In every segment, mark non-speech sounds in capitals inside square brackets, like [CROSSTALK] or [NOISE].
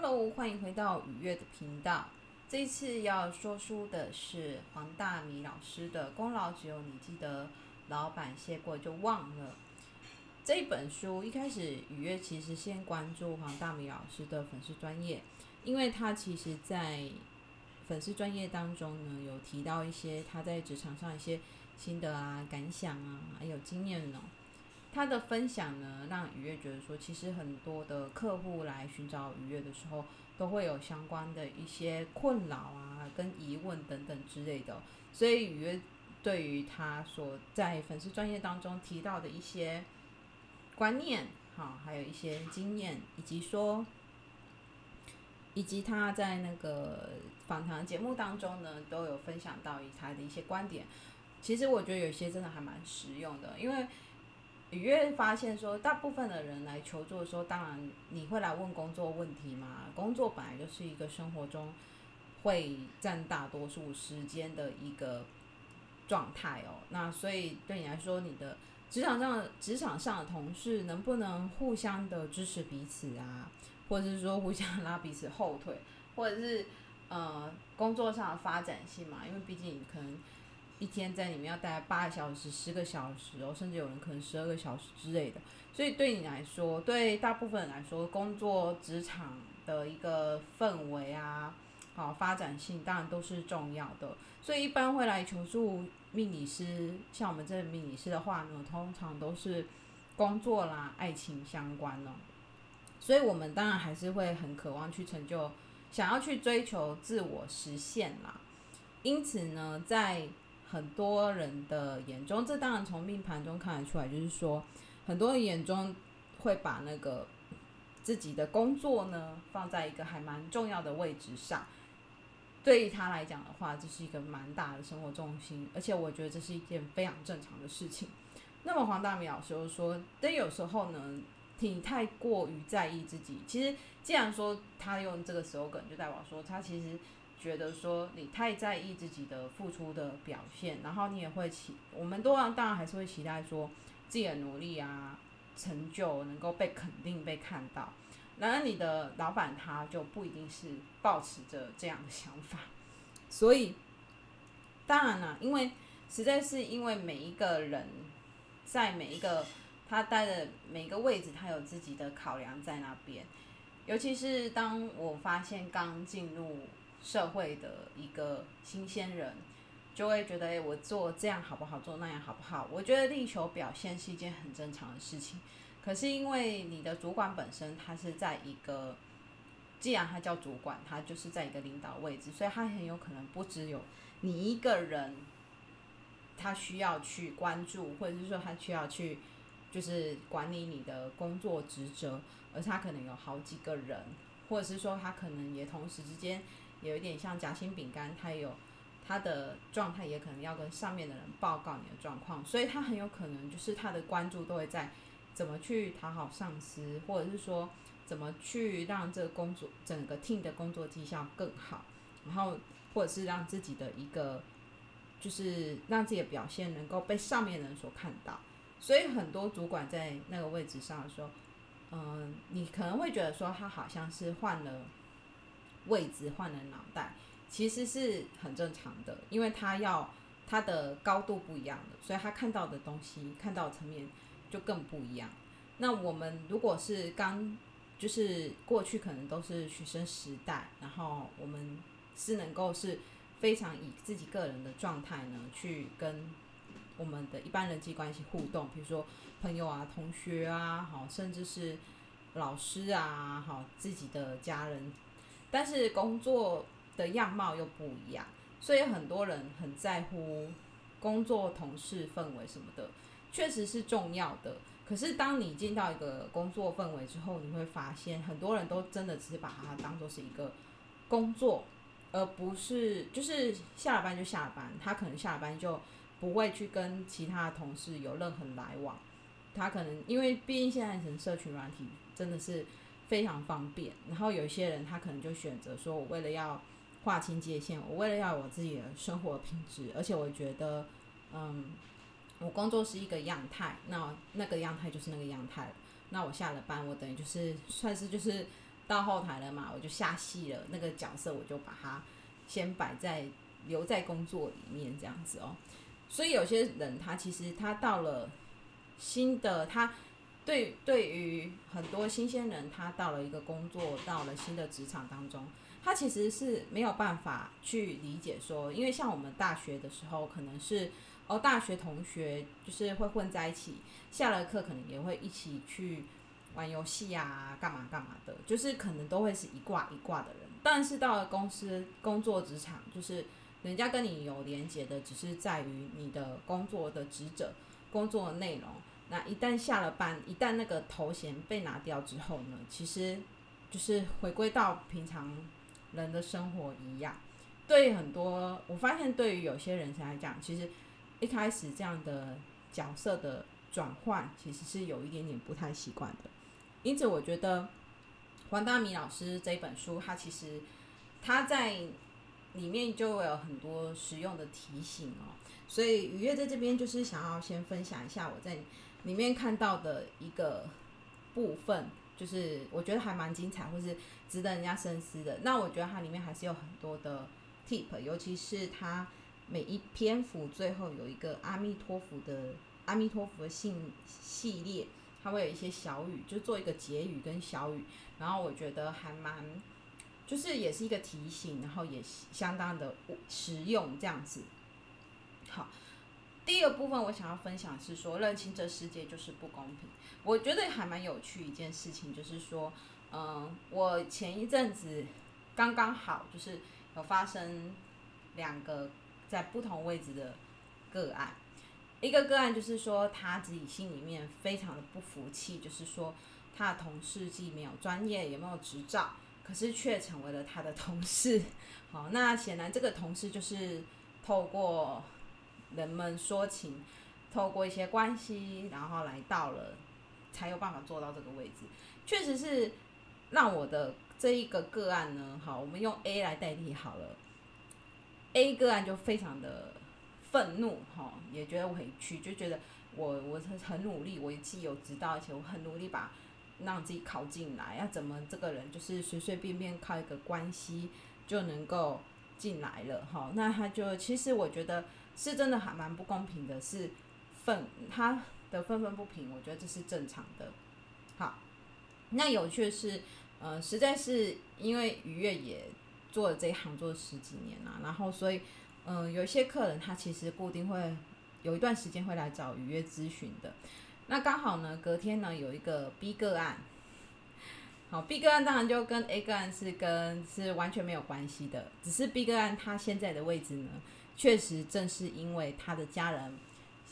Hello，欢迎回到愉悦的频道。这一次要说书的是黄大米老师的《功劳只有你记得，老板谢过就忘了》这一本书。一开始愉悦其实先关注黄大米老师的粉丝专业，因为他其实在粉丝专业当中呢，有提到一些他在职场上一些心得啊、感想啊，还有经验呢。他的分享呢，让愉悦觉得说，其实很多的客户来寻找愉悦的时候，都会有相关的一些困扰啊、跟疑问等等之类的。所以愉悦对于他所在粉丝专业当中提到的一些观念，哈，还有一些经验，以及说，以及他在那个访谈节目当中呢，都有分享到他的一些观点。其实我觉得有些真的还蛮实用的，因为。你越发现说，大部分的人来求助的时候，当然你会来问工作问题嘛。工作本来就是一个生活中会占大多数时间的一个状态哦。那所以对你来说，你的职场上职场上的同事能不能互相的支持彼此啊，或者是说互相 [LAUGHS] 拉彼此后腿，或者是呃工作上的发展性嘛？因为毕竟可能。一天在里面要待八个小时、十个小时哦，甚至有人可能十二个小时之类的。所以对你来说，对大部分人来说，工作职场的一个氛围啊，好发展性当然都是重要的。所以一般会来求助命理师，像我们这命理师的话呢，通常都是工作啦、爱情相关哦。所以我们当然还是会很渴望去成就，想要去追求自我实现啦。因此呢，在很多人的眼中，这当然从命盘中看得出来，就是说，很多人眼中会把那个自己的工作呢放在一个还蛮重要的位置上。对于他来讲的话，这是一个蛮大的生活重心，而且我觉得这是一件非常正常的事情。那么黄大米老师就说，但有时候呢，你太过于在意自己。其实，既然说他用这个 slogan，就代表说他其实。觉得说你太在意自己的付出的表现，然后你也会期，我们都当然还是会期待说自己的努力啊、成就能够被肯定、被看到。然而你的老板他就不一定是抱持着这样的想法，所以当然了，因为实在是因为每一个人在每一个他待的每一个位置，他有自己的考量在那边。尤其是当我发现刚进入。社会的一个新鲜人，就会觉得，诶，我做这样好不好？做那样好不好？我觉得力求表现是一件很正常的事情。可是因为你的主管本身他是在一个，既然他叫主管，他就是在一个领导位置，所以他很有可能不只有你一个人，他需要去关注，或者是说他需要去就是管理你的工作职责，而他可能有好几个人，或者是说他可能也同时之间。有一点像夹心饼干，他有他的状态，也可能要跟上面的人报告你的状况，所以他很有可能就是他的关注都会在怎么去讨好上司，或者是说怎么去让这个工作整个 team 的工作绩效更好，然后或者是让自己的一个就是让自己的表现能够被上面的人所看到，所以很多主管在那个位置上的时候，嗯、你可能会觉得说他好像是换了。位置换了脑袋，其实是很正常的，因为他要他的高度不一样的，所以他看到的东西、看到层面就更不一样。那我们如果是刚就是过去可能都是学生时代，然后我们是能够是非常以自己个人的状态呢，去跟我们的一般人际关系互动，比如说朋友啊、同学啊，好，甚至是老师啊，好，自己的家人。但是工作的样貌又不一样，所以很多人很在乎工作同事氛围什么的，确实是重要的。可是当你进到一个工作氛围之后，你会发现很多人都真的只是把它当做是一个工作，而不是就是下了班就下班。他可能下了班就不会去跟其他的同事有任何来往。他可能因为毕竟现在成社群软体真的是。非常方便，然后有一些人他可能就选择说，我为了要划清界限，我为了要有我自己的生活品质，而且我觉得，嗯，我工作是一个样态，那那个样态就是那个样态。那我下了班，我等于就是算是就是到后台了嘛，我就下戏了，那个角色我就把它先摆在留在工作里面这样子哦。所以有些人他其实他到了新的他。对，对于很多新鲜人，他到了一个工作，到了新的职场当中，他其实是没有办法去理解说，因为像我们大学的时候，可能是哦，大学同学就是会混在一起，下了课可能也会一起去玩游戏啊，干嘛干嘛的，就是可能都会是一挂一挂的人。但是到了公司工作职场，就是人家跟你有连接的，只是在于你的工作的职责、工作的内容。那一旦下了班，一旦那个头衔被拿掉之后呢，其实就是回归到平常人的生活一样。对很多，我发现对于有些人来讲，其实一开始这样的角色的转换，其实是有一点点不太习惯的。因此，我觉得黄大米老师这本书，他其实他在里面就有很多实用的提醒哦。所以雨月在这边就是想要先分享一下我在。里面看到的一个部分，就是我觉得还蛮精彩，或是值得人家深思的。那我觉得它里面还是有很多的 tip，尤其是它每一篇幅最后有一个阿弥陀佛的阿弥陀佛的信系列，它会有一些小语，就做一个结语跟小语。然后我觉得还蛮，就是也是一个提醒，然后也相当的实用这样子。好。第一个部分，我想要分享是说，认清这世界就是不公平。我觉得还蛮有趣一件事情，就是说，嗯，我前一阵子刚刚好就是有发生两个在不同位置的个案。一个个案就是说，他自己心里面非常的不服气，就是说他的同事既没有专业，也没有执照，可是却成为了他的同事。[LAUGHS] 好，那显然这个同事就是透过。人们说情，透过一些关系，然后来到了，才有办法做到这个位置。确实是让我的这一个个案呢，好，我们用 A 来代替好了。A 个案就非常的愤怒，哈，也觉得委屈，就觉得我我很很努力，我既有知道，而且我很努力把让自己考进来，要怎么这个人就是随随便便靠一个关系就能够进来了，哈，那他就其实我觉得。是真的还蛮不公平的，是愤他的愤愤不平，我觉得这是正常的。好，那有趣的是，呃，实在是因为愉悦也做了这一行做了十几年了，然后所以，嗯、有一些客人他其实固定会有一段时间会来找愉悦咨询的。那刚好呢，隔天呢有一个 B 个案，好，B 个案当然就跟 A 个案是跟是完全没有关系的，只是 B 个案他现在的位置呢。确实，正是因为他的家人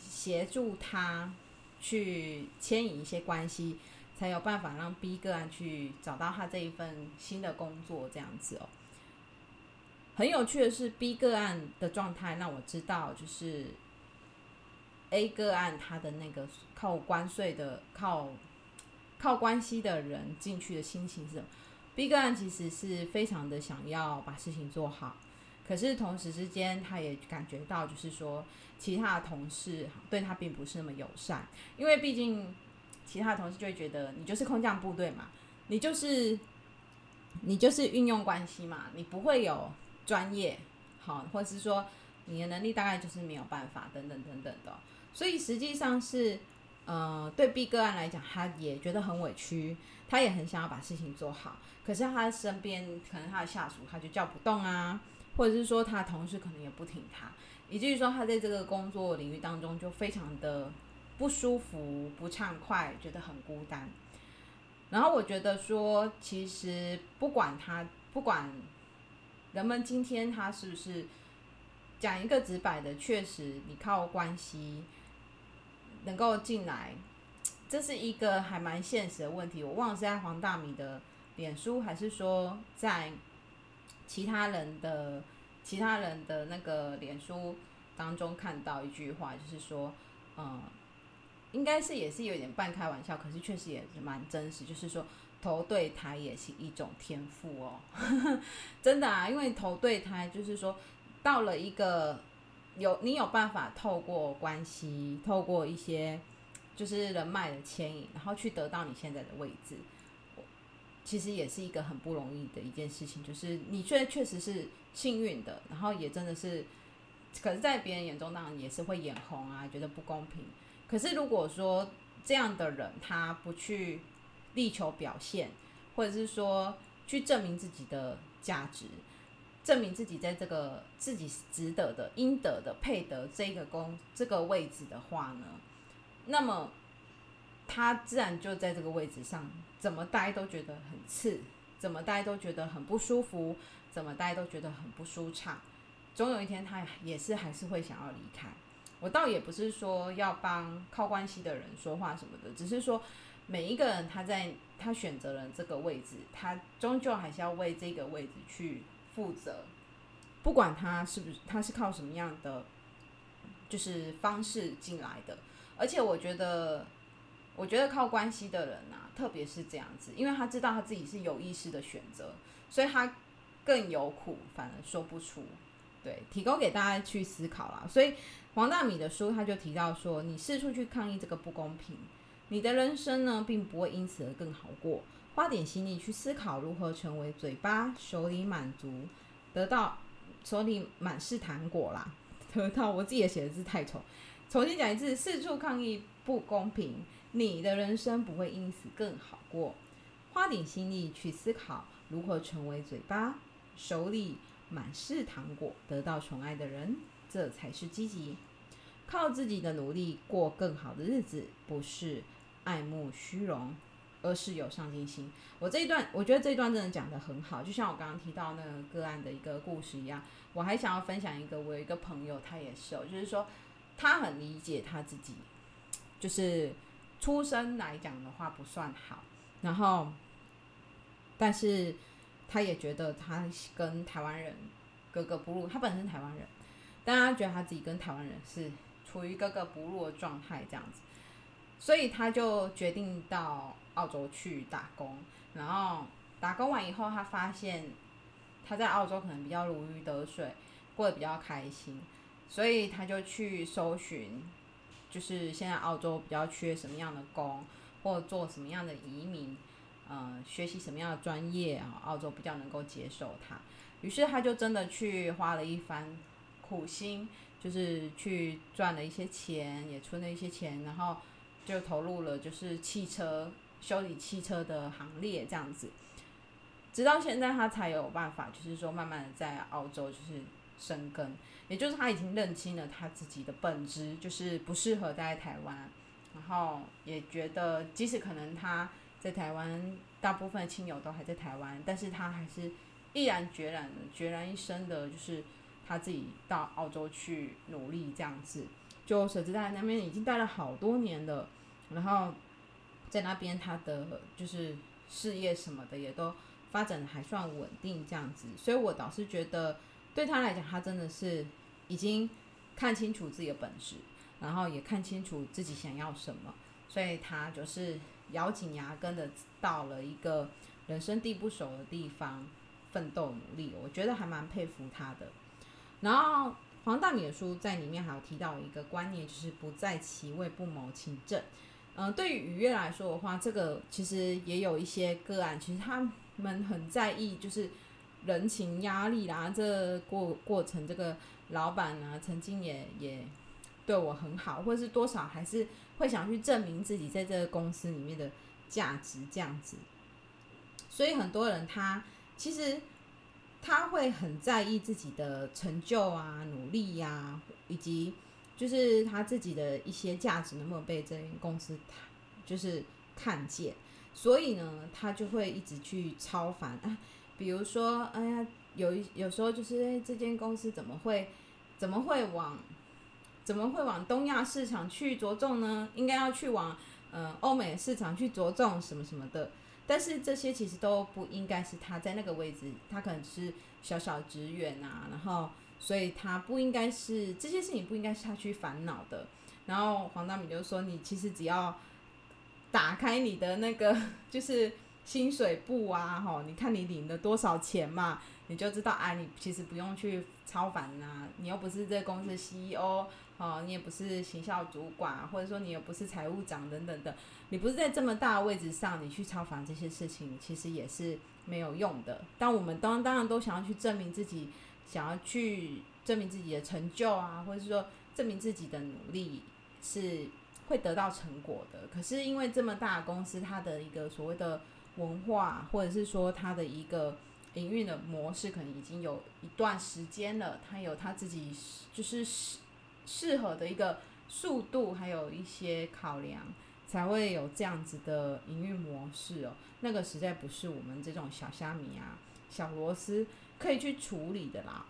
协助他去牵引一些关系，才有办法让 B 个案去找到他这一份新的工作，这样子哦。很有趣的是，B 个案的状态让我知道，就是 A 个案他的那个靠关税的、靠靠关系的人进去的心情是？B 个案其实是非常的想要把事情做好。可是同时之间，他也感觉到，就是说，其他的同事对他并不是那么友善，因为毕竟其他的同事就会觉得你就是空降部队嘛，你就是你就是运用关系嘛，你不会有专业，好，或者是说你的能力大概就是没有办法，等等等等的，所以实际上是，呃，对 B 个案来讲，他也觉得很委屈，他也很想要把事情做好，可是他身边可能他的下属他就叫不动啊。或者是说，他同事可能也不挺他，以至于说他在这个工作领域当中就非常的不舒服、不畅快，觉得很孤单。然后我觉得说，其实不管他，不管人们今天他是不是讲一个直白的，确实你靠关系能够进来，这是一个还蛮现实的问题。我忘了是在黄大米的脸书，还是说在。其他人的其他人的那个脸书当中看到一句话，就是说，嗯，应该是也是有点半开玩笑，可是确实也是蛮真实，就是说投对胎也是一种天赋哦，[LAUGHS] 真的啊，因为投对胎就是说到了一个有你有办法透过关系，透过一些就是人脉的牵引，然后去得到你现在的位置。其实也是一个很不容易的一件事情，就是你确确实是幸运的，然后也真的是，可是，在别人眼中当然也是会眼红啊，觉得不公平。可是如果说这样的人他不去力求表现，或者是说去证明自己的价值，证明自己在这个自己值得的、应得的、配得这个工这个位置的话呢，那么。他自然就在这个位置上，怎么待都觉得很刺，怎么待都觉得很不舒服，怎么待都觉得很不舒畅。总有一天，他也是还是会想要离开。我倒也不是说要帮靠关系的人说话什么的，只是说每一个人他在他选择了这个位置，他终究还是要为这个位置去负责，不管他是不是他是靠什么样的就是方式进来的，而且我觉得。我觉得靠关系的人啊，特别是这样子，因为他知道他自己是有意识的选择，所以他更有苦，反而说不出。对，提供给大家去思考啦。所以黄大米的书他就提到说，你四处去抗议这个不公平，你的人生呢，并不会因此而更好过。花点心力去思考如何成为嘴巴手里满足，得到手里满是糖果啦。[LAUGHS] 得到我自己也写的字太丑，重新讲一次，四处抗议不公平。你的人生不会因此更好过，花点心力去思考如何成为嘴巴手里满是糖果、得到宠爱的人，这才是积极。靠自己的努力过更好的日子，不是爱慕虚荣，而是有上进心。我这一段，我觉得这一段真的讲得很好，就像我刚刚提到那个个案的一个故事一样。我还想要分享一个，我有一个朋友，他也是，就是说他很理解他自己，就是。出生来讲的话不算好，然后，但是他也觉得他跟台湾人格格不入。他本身是台湾人，但他觉得他自己跟台湾人是处于格格不入的状态这样子，所以他就决定到澳洲去打工。然后打工完以后，他发现他在澳洲可能比较如鱼得水，过得比较开心，所以他就去搜寻。就是现在澳洲比较缺什么样的工，或做什么样的移民，呃，学习什么样的专业啊，澳洲比较能够接受他。于是他就真的去花了一番苦心，就是去赚了一些钱，也存了一些钱，然后就投入了就是汽车修理汽车的行列这样子。直到现在他才有办法，就是说慢慢的在澳洲就是生根。也就是他已经认清了他自己的本质，就是不适合待在台湾，然后也觉得即使可能他在台湾大部分亲友都还在台湾，但是他还是毅然决然、决然一生的，就是他自己到澳洲去努力这样子。就舍之在那边已经待了好多年了，然后在那边他的就是事业什么的也都发展还算稳定这样子，所以我倒是觉得。对他来讲，他真的是已经看清楚自己的本质，然后也看清楚自己想要什么，所以他就是咬紧牙根的到了一个人生地不熟的地方奋斗努力，我觉得还蛮佩服他的。然后黄大米的书在里面还有提到一个观念，就是不在其位不谋其政。嗯、对于愉悦来说的话，这个其实也有一些个案，其实他们很在意，就是。人情压力啦，这、过过程，这个老板呢，曾经也也对我很好，或是多少还是会想去证明自己在这个公司里面的价值这样子。所以很多人他其实他会很在意自己的成就啊、努力呀、以及就是他自己的一些价值能不能被这间公司就是看见，所以呢，他就会一直去超凡啊。比如说，哎呀，有一有时候就是，哎，这间公司怎么会，怎么会往，怎么会往东亚市场去着重呢？应该要去往，呃，欧美市场去着重什么什么的。但是这些其实都不应该是他在那个位置，他可能是小小职员啊，然后所以他不应该是这些事情不应该是他去烦恼的。然后黄大米就说：“你其实只要打开你的那个，[LAUGHS] 就是。”薪水簿啊，吼，你看你领了多少钱嘛，你就知道，啊，你其实不用去超凡呐，你又不是这公司 CEO，哦，你也不是行销主管，或者说你也不是财务长等等的，你不是在这么大的位置上，你去操烦这些事情，其实也是没有用的。但我们当当然都想要去证明自己，想要去证明自己的成就啊，或者是说证明自己的努力是会得到成果的。可是因为这么大公司，它的一个所谓的文化，或者是说它的一个营运的模式，可能已经有一段时间了，它有它自己就是。适合的一个速度，还有一些考量，才会有这样子的营运模式哦。那个实在不是我们这种小虾米啊、小螺丝可以去处理的啦。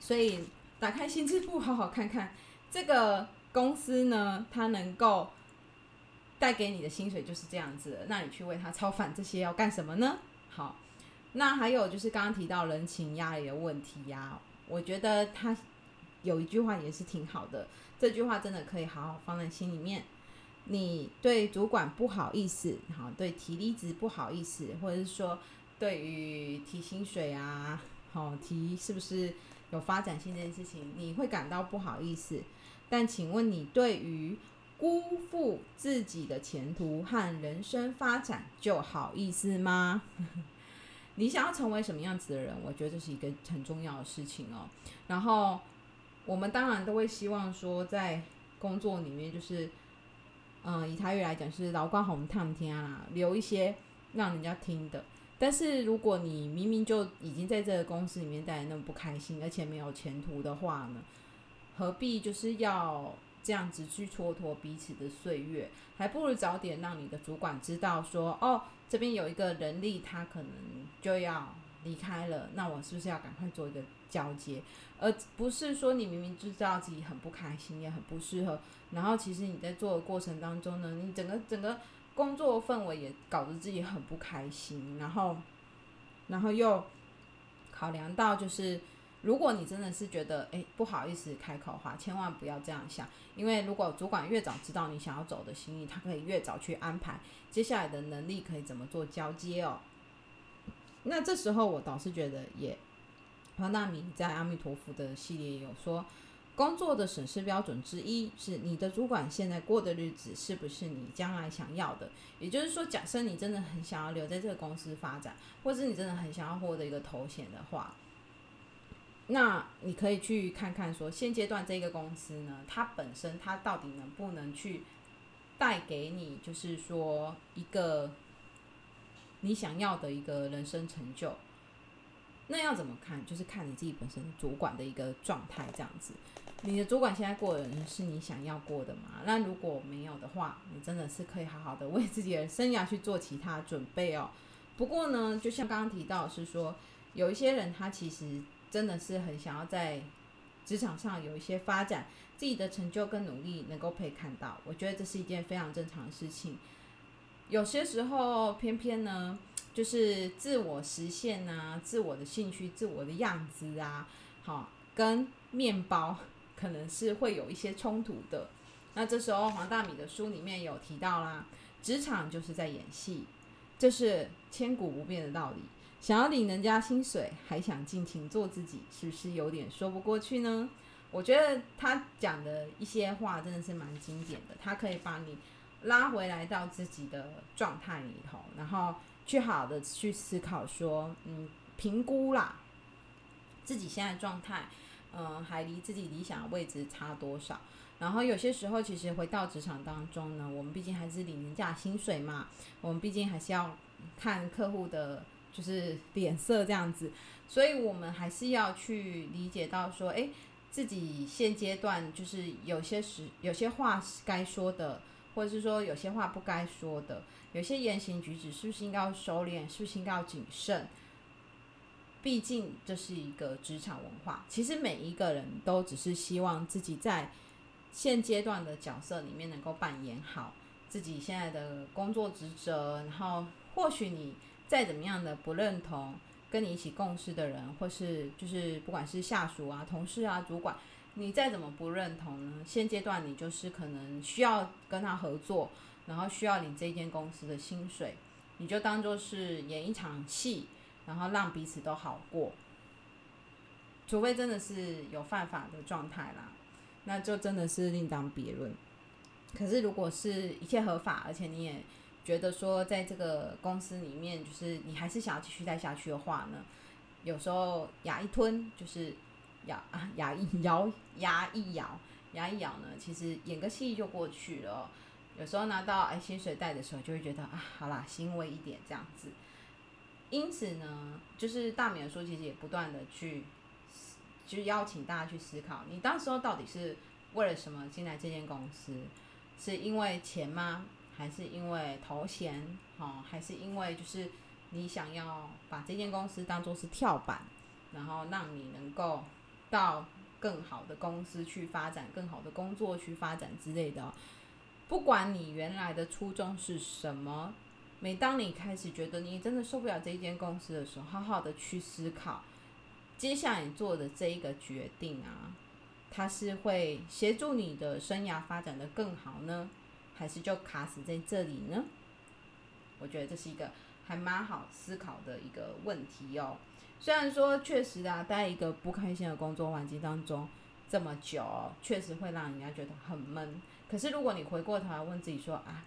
所以打开心智簿，好好看看这个公司呢，它能够带给你的薪水就是这样子。那你去为他操烦这些要干什么呢？好，那还有就是刚刚提到人情压力的问题呀、我觉得他。有一句话也是挺好的，这句话真的可以好好放在心里面。你对主管不好意思，好，对提离职不好意思，或者是说对于提薪水啊，好，提是不是有发展性这件事情，你会感到不好意思。但请问你对于辜负自己的前途和人生发展就好意思吗？[LAUGHS] 你想要成为什么样子的人？我觉得这是一个很重要的事情哦。然后。我们当然都会希望说，在工作里面，就是，嗯、以台语来讲是“劳光红烫天”啦，留一些让人家听的。但是如果你明明就已经在这个公司里面待得那么不开心，而且没有前途的话呢，何必就是要这样子去蹉跎彼此的岁月？还不如早点让你的主管知道说，哦，这边有一个人力，他可能就要离开了，那我是不是要赶快做一个交接？而不是说你明明就知道自己很不开心，也很不适合，然后其实你在做的过程当中呢，你整个整个工作氛围也搞得自己很不开心，然后，然后又考量到就是，如果你真的是觉得诶不好意思开口的话，千万不要这样想，因为如果主管越早知道你想要走的心意，他可以越早去安排接下来的能力可以怎么做交接哦。那这时候我倒是觉得也。黄大米在阿弥陀佛的系列有说，工作的审视标准之一是你的主管现在过的日子是不是你将来想要的？也就是说，假设你真的很想要留在这个公司发展，或是你真的很想要获得一个头衔的话，那你可以去看看说，现阶段这个公司呢，它本身它到底能不能去带给你，就是说一个你想要的一个人生成就。那要怎么看？就是看你自己本身主管的一个状态，这样子。你的主管现在过的人是你想要过的吗？那如果没有的话，你真的是可以好好的为自己的生涯去做其他准备哦。不过呢，就像刚刚提到，是说有一些人他其实真的是很想要在职场上有一些发展，自己的成就跟努力能够被看到。我觉得这是一件非常正常的事情。有些时候，偏偏呢。[CLEARS THROAT] 就是自我实现啊，自我的兴趣，自我的样子啊，好，跟面包 [LAUGHS] 可能是会有一些冲突的。那这时候黄大米的书里面有提到啦，职场就是在演戏，这是千古不变的道理。想要领人家薪水，还想尽情做自己，是不是有点说不过去呢？我觉得他讲的一些话真的是蛮经典的，他可以把你拉回来到自己的状态里头，然后。去好的去思考说，嗯，评估啦，自己现在状态，嗯，还离自己理想的位置差多少？然后有些时候，其实回到职场当中呢，我们毕竟还是领人家薪水嘛，我们毕竟还是要看客户的，就是脸色这样子，所以我们还是要去理解到说，诶，自己现阶段就是有些时有些话该说的。或者是说有些话不该说的，有些言行举止是不是应该要收敛，是不是应该要谨慎？毕竟这是一个职场文化。其实每一个人都只是希望自己在现阶段的角色里面能够扮演好自己现在的工作职责。然后，或许你再怎么样的不认同跟你一起共事的人，或是就是不管是下属啊、同事啊、主管。你再怎么不认同呢？现阶段你就是可能需要跟他合作，然后需要你这间公司的薪水，你就当做是演一场戏，然后让彼此都好过。除非真的是有犯法的状态啦，那就真的是另当别论。可是如果是一切合法，而且你也觉得说在这个公司里面，就是你还是想要继续待下去的话呢，有时候牙一吞就是咬啊，牙一咬，牙一咬，牙一咬呢，其实演个戏就过去了。有时候拿到哎薪水袋的时候，就会觉得啊，好啦，欣慰一点这样子。因此呢，就是大美说，其实也不断的去，就是邀请大家去思考，你当时候到底是为了什么进来这间公司？是因为钱吗？还是因为头衔？哦，还是因为就是你想要把这间公司当做是跳板，然后让你能够到更好的公司去发展，更好的工作去发展之类的。不管你原来的初衷是什么，每当你开始觉得你真的受不了这一间公司的时候，好好的去思考，接下来你做的这一个决定啊。它是会协助你的生涯发展得更好呢，还是就卡死在这里呢？我觉得这是一个还蛮好思考的一个问题哦。虽然说确实啊，待一个不开心的工作环境当中这么久，确实会让人家觉得很闷。可是如果你回过头来问自己说啊，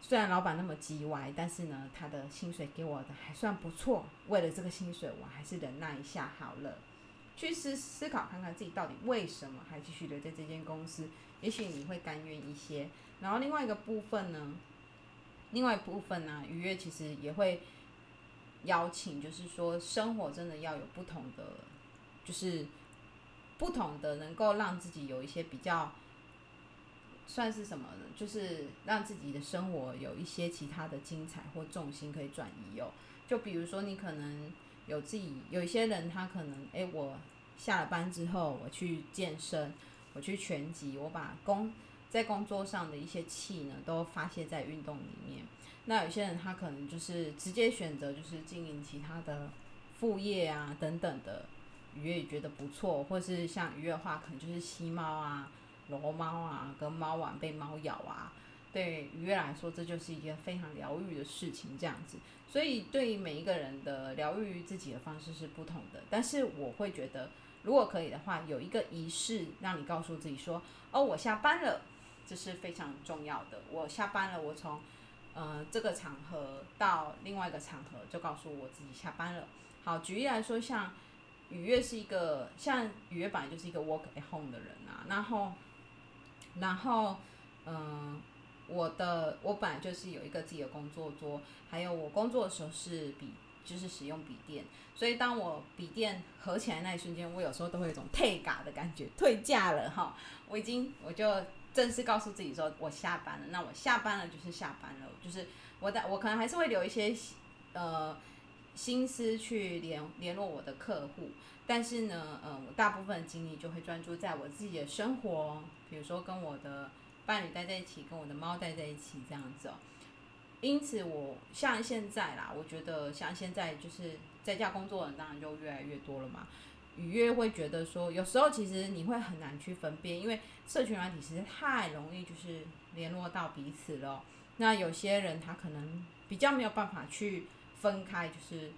虽然老板那么叽歪，但是呢，他的薪水给我的还算不错，为了这个薪水，我还是忍耐一下好了。去思思考看看自己到底为什么还继续留在这间公司，也许你会甘愿一些。然后另外一个部分呢，另外一部分呢，愉悦其实也会邀请，就是说生活真的要有不同的，就是不同的能够让自己有一些比较，算是什么呢？就是让自己的生活有一些其他的精彩或重心可以转移哦。就比如说你可能。有自己有一些人，他可能哎、我下了班之后，我去健身，我去拳击，我把工在工作上的一些气呢，都发泄在运动里面。那有些人他可能就是直接选择就是经营其他的副业啊等等的，鱼也觉得不错，或是像鱼的话，可能就是吸猫啊、揉猫啊，跟猫玩被猫咬啊。对愉悦来说，这就是一件非常疗愈的事情，这样子。所以，对于每一个人的疗愈自己的方式是不同的。但是，我会觉得，如果可以的话，有一个仪式，让你告诉自己说：“哦，我下班了。”这是非常重要的。我下班了，我从呃这个场合到另外一个场合，就告诉我自己下班了。好，举例来说，像愉悦是一个，像愉悦本来就是一个 work at home 的人啊。然后，然后，嗯、我的我本来就是有一个自己的工作桌，还有我工作的时候是笔，就是使用笔电，所以当我笔电合起来那一瞬间，我有时候都会有一种退咖 [LAUGHS] 的感觉，退价了哈，我已经我就正式告诉自己说我下班了，那我下班了就是下班了，就是我的我可能还是会留一些呃心思去联联络我的客户，但是呢，呃，我大部分精力就会专注在我自己的生活，比如说跟我的。伴侣待在一起，跟我的猫待在一起，这样子哦。因此，我像现在啦，我觉得像现在就是在家工作的当然就越来越多了嘛。愉悦会觉得说，有时候其实你会很难去分辨，因为社群软体实在太容易就是联络到彼此了。那有些人他可能比较没有办法去分开，就是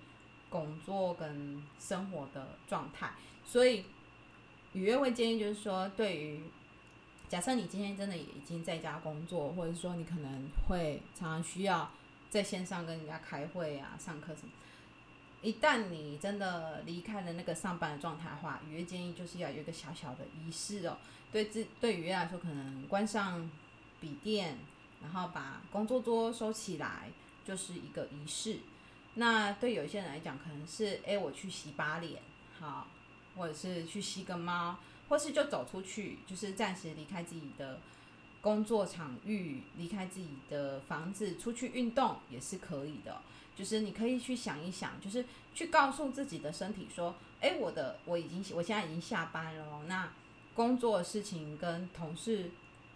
工作跟生活的状态，所以愉悦会建议就是说，对于假设你今天真的也已经在家工作，或者说你可能会常常需要在线上跟人家开会啊、上课什么。一旦你真的离开了那个上班的状态的话，愉悦建议就是要有一个小小的仪式哦。对自对愉悦来说，可能关上笔电，然后把工作桌收起来，就是一个仪式。那对有些人来讲，可能是哎，我去洗把脸，好，或者是去吸个猫。或是就走出去，就是暂时离开自己的工作场域，离开自己的房子，出去运动也是可以的。就是你可以去想一想，就是去告诉自己的身体说：“诶，我的我已经我现在已经下班了，那工作事情跟同事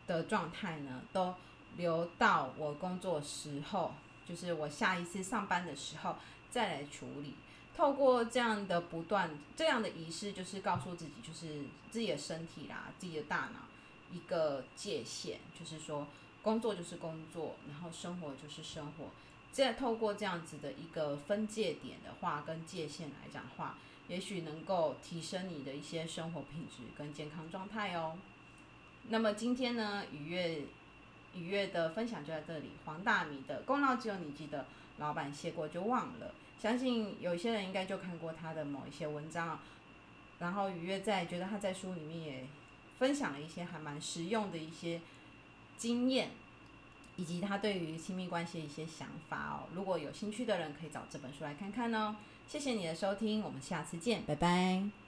的状态呢，都留到我工作时候，就是我下一次上班的时候再来处理。”透过这样的不断这样的仪式，就是告诉自己，就是自己的身体啦，自己的大脑一个界限，就是说工作就是工作，然后生活就是生活，再透过这样子的一个分界点的话，跟界限来讲话，也许能够提升你的一些生活品质跟健康状态哦。那么今天呢，愉悦愉悦的分享就在这里。黄大米的功劳只有你记得，老板谢过就忘了。相信有些人应该就看过他的某一些文章，然后愉悦在觉得他在书里面也分享了一些还蛮实用的一些经验。以及他对于亲密关系的一些想法哦，如果有兴趣的人可以找这本书来看看哦。谢谢你的收听，我们下次见，拜拜。